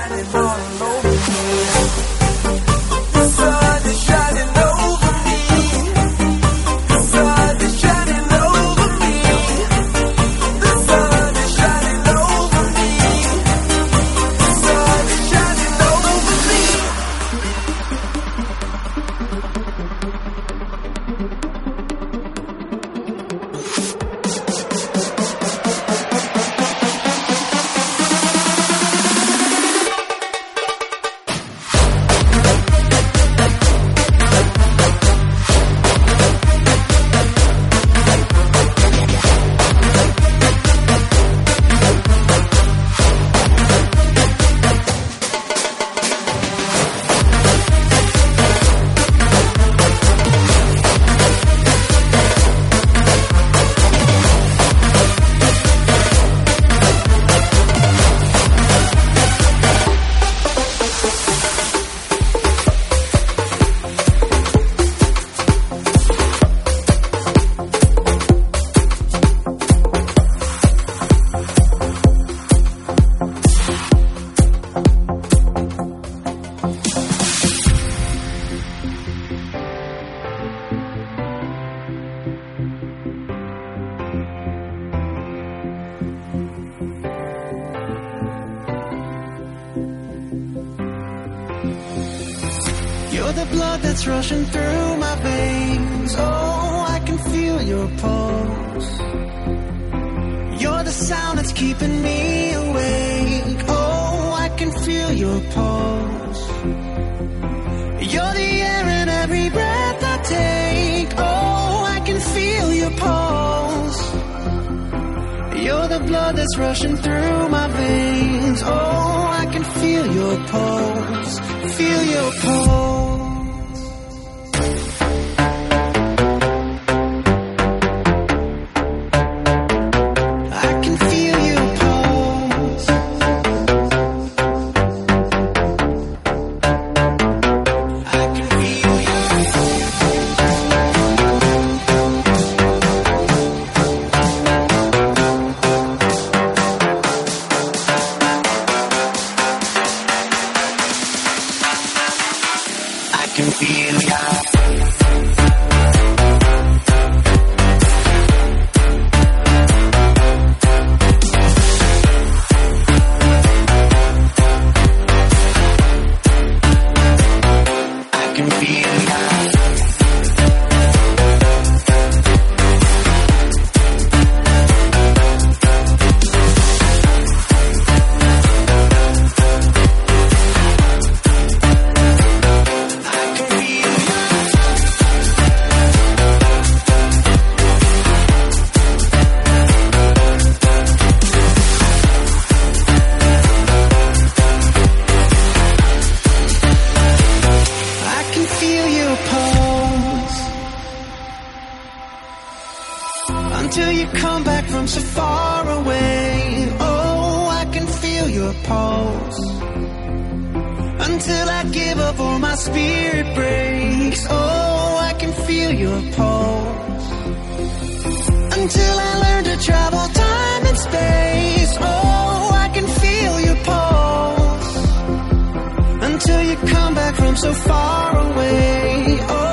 shining feel your pulse. You're the air in every breath I take. Oh, I can feel your pulse. You're the blood that's rushing through my veins. Oh, I can feel your pulse. Feel your pulse. spirit breaks. Oh, I can feel your pulse. Until I learn to travel time and space. Oh, I can feel your pulse. Until you come back from so far away. Oh,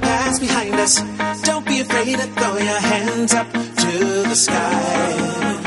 the past behind us. Don't be afraid to throw your hands up to the sky.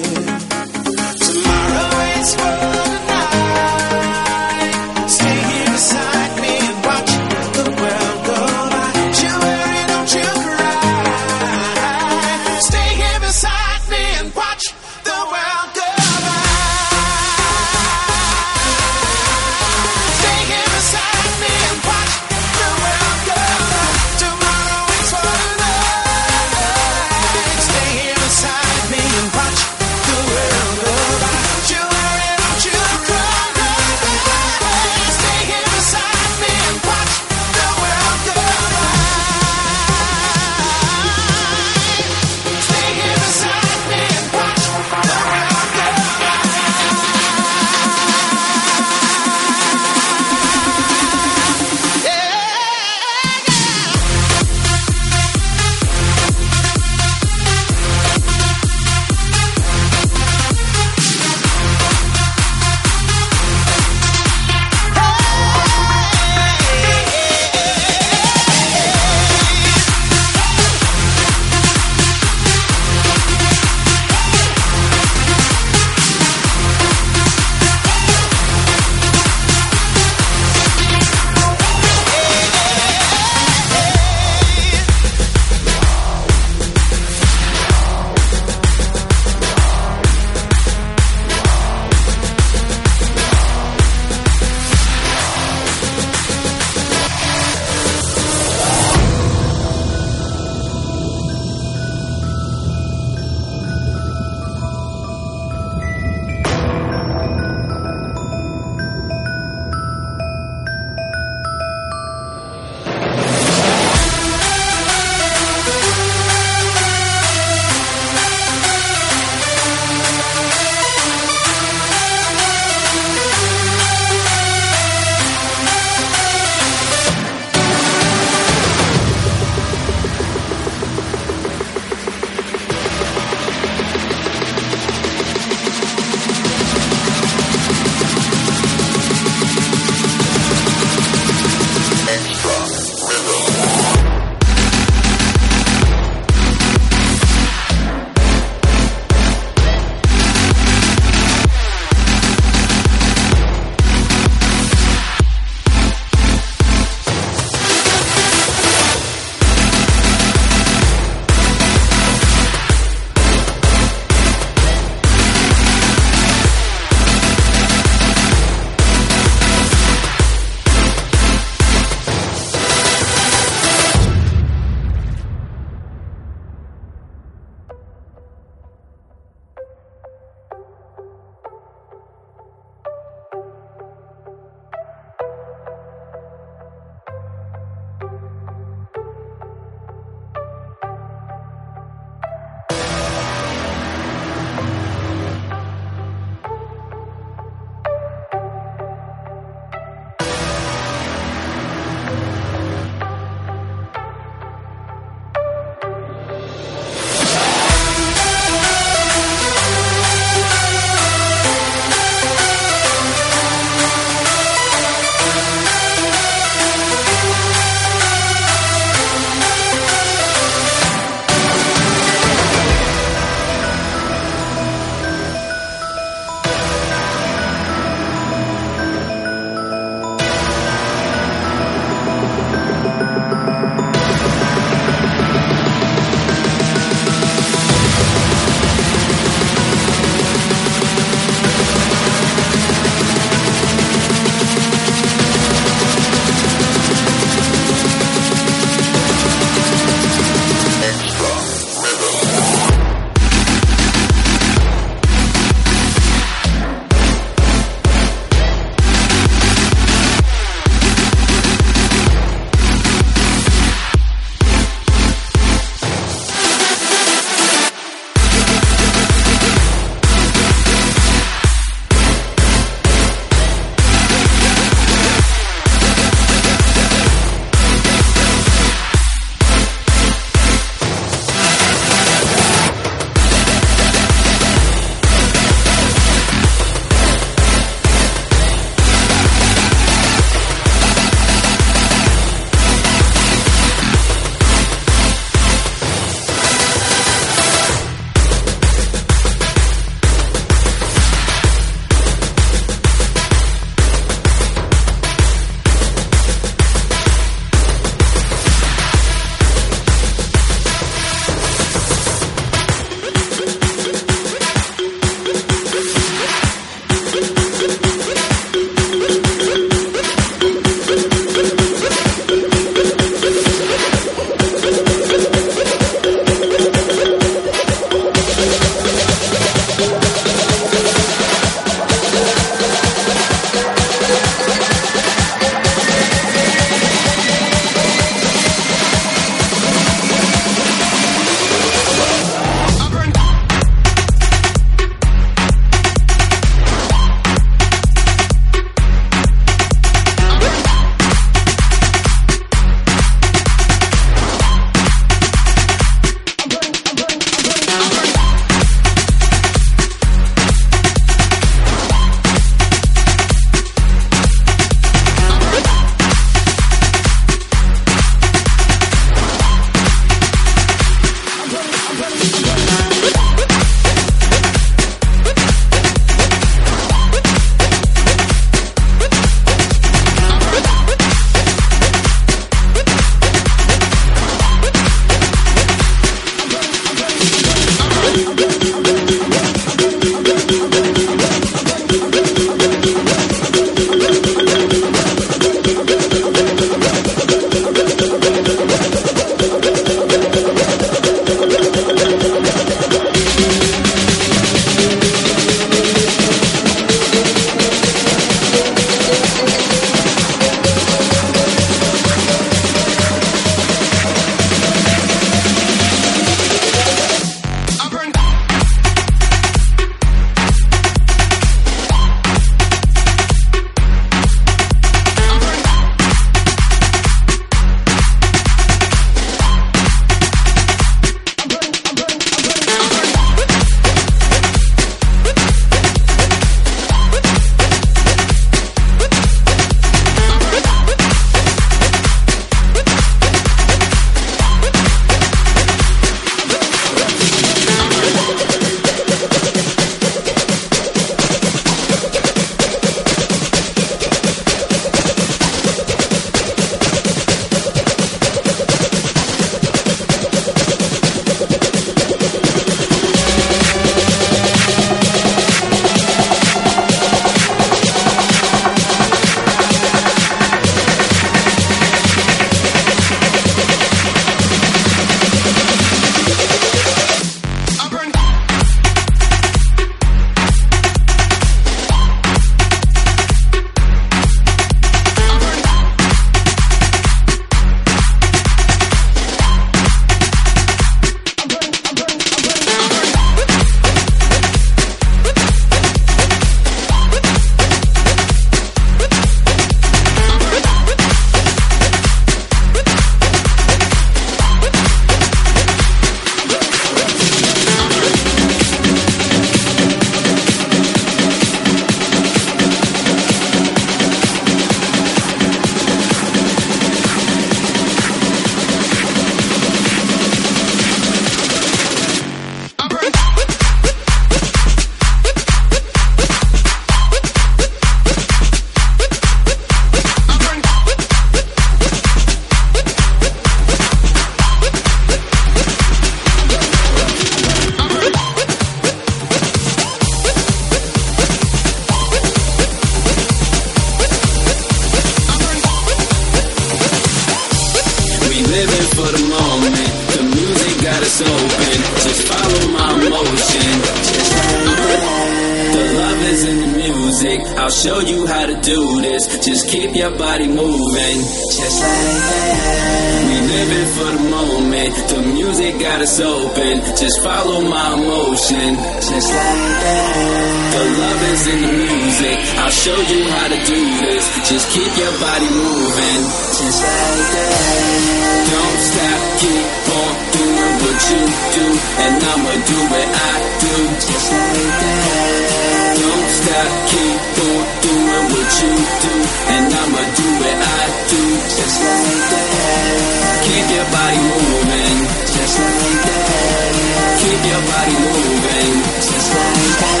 Your body moving. Just like that.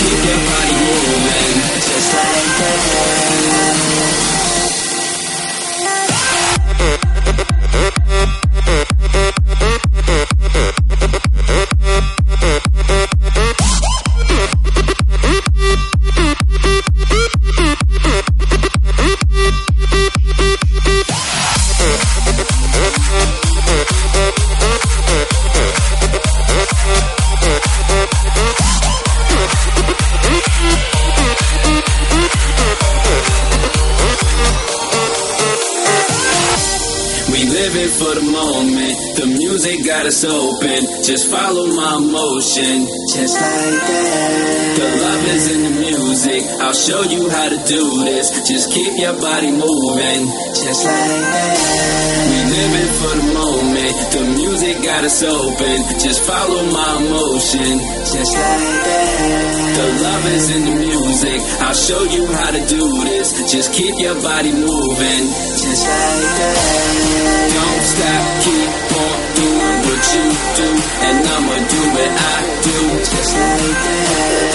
Keep your body moving. Just like that. Do this. Just keep your body moving. Just like that. We living for the moment. The music got us open. Just follow my motion. Just like that. The love is in the music. I'll show you how to do this. Just keep your body moving. Just like that. Don't stop, keep on doing what you do. And I'ma do what I do. Just like that.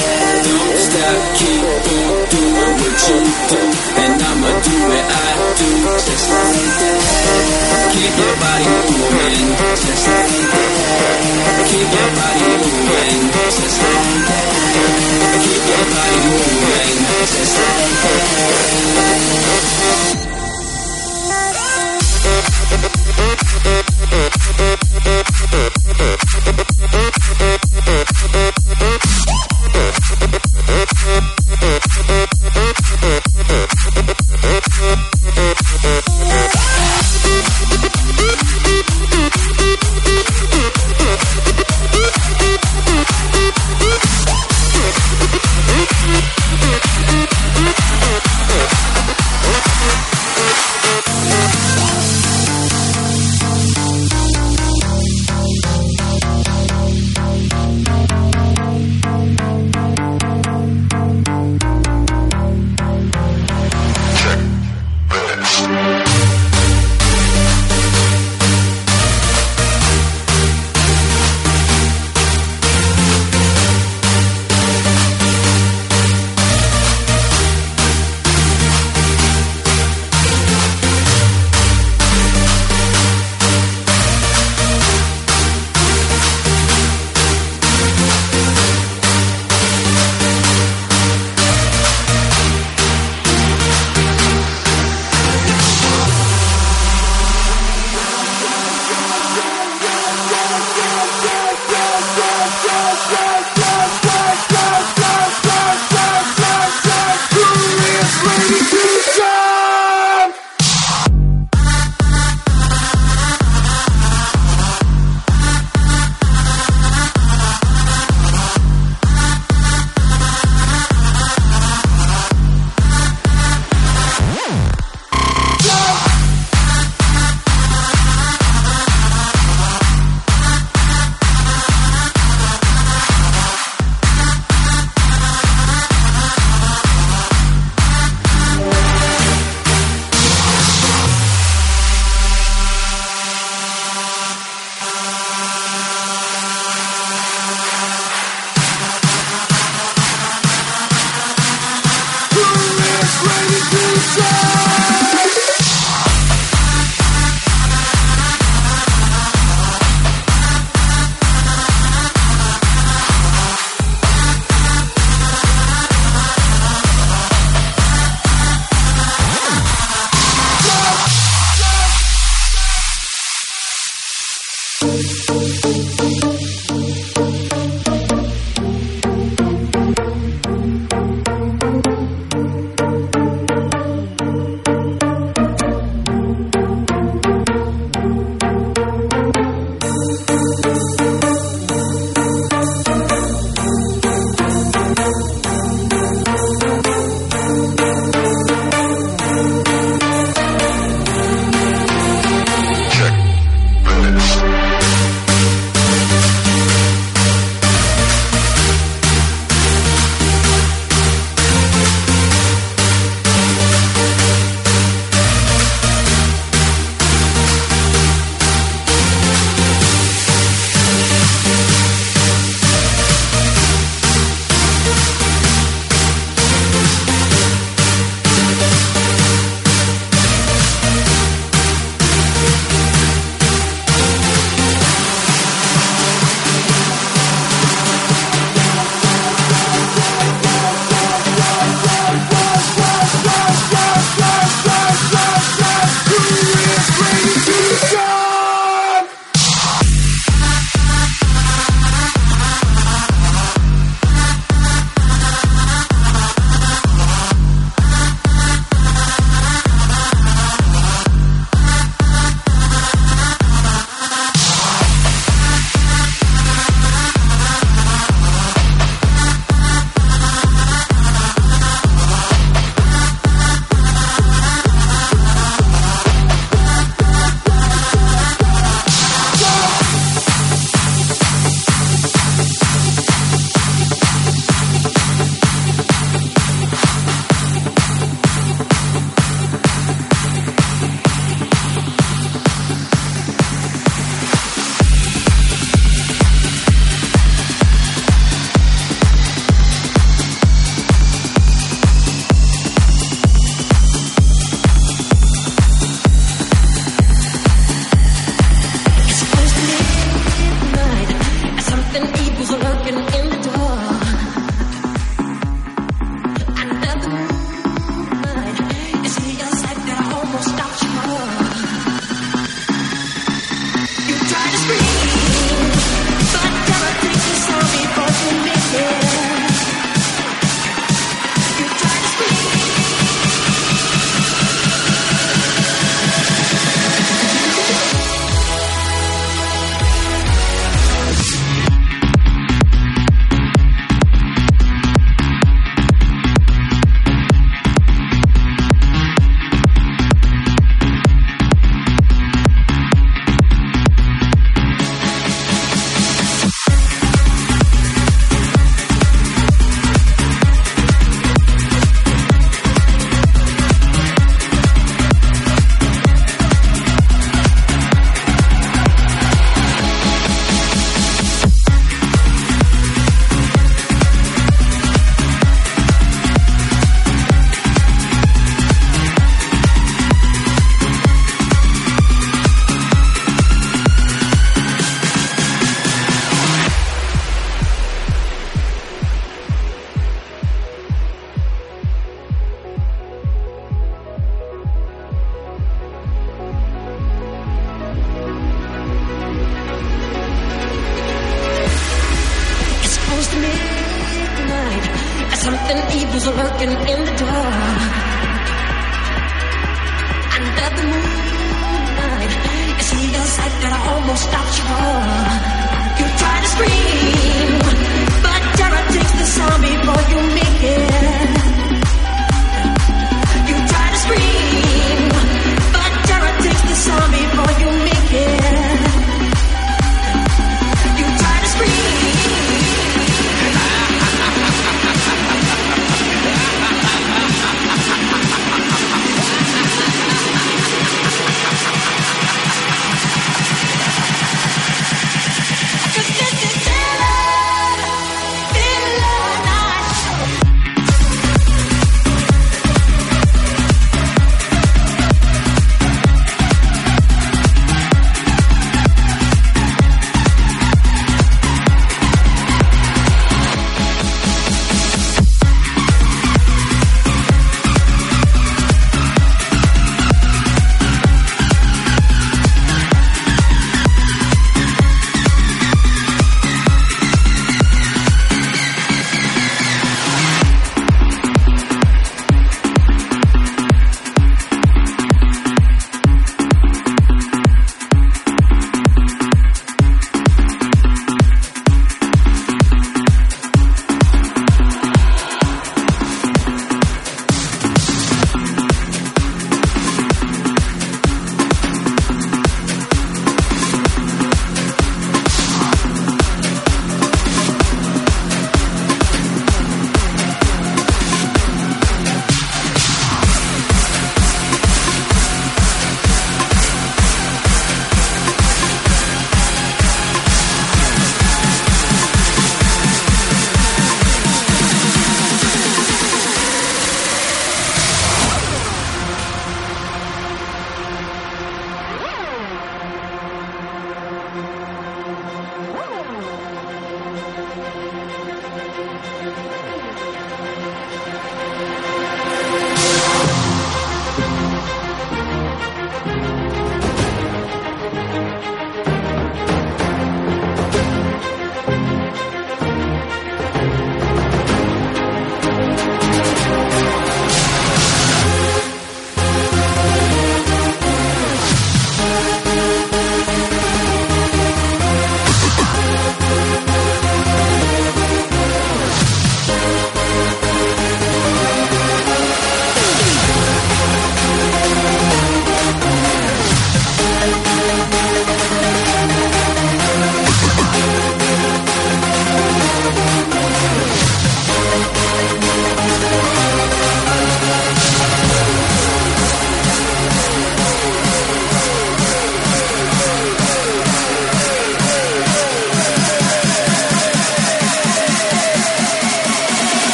Don't stop, keep on doing what you do. And I'ma do what I do. Just like that. Keep your body moving. Just like that. Keep your body moving. Just like that.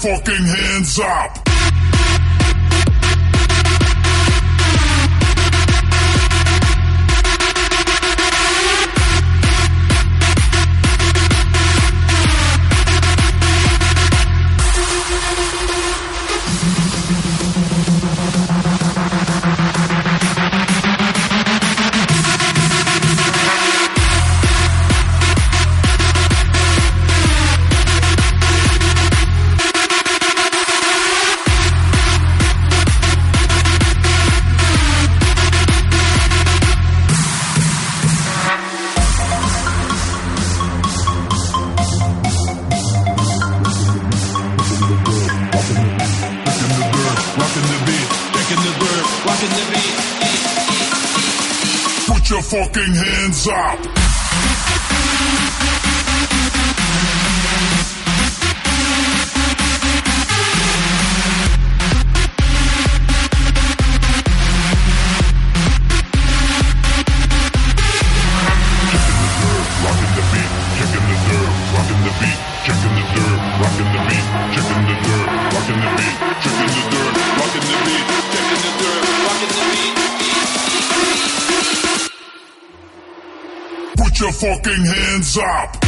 fucking hands up! rocking the beat, the dirt, rocking the beat, the dirt, rocking the beat, the dirt, rocking the beat. Put your fucking hands up!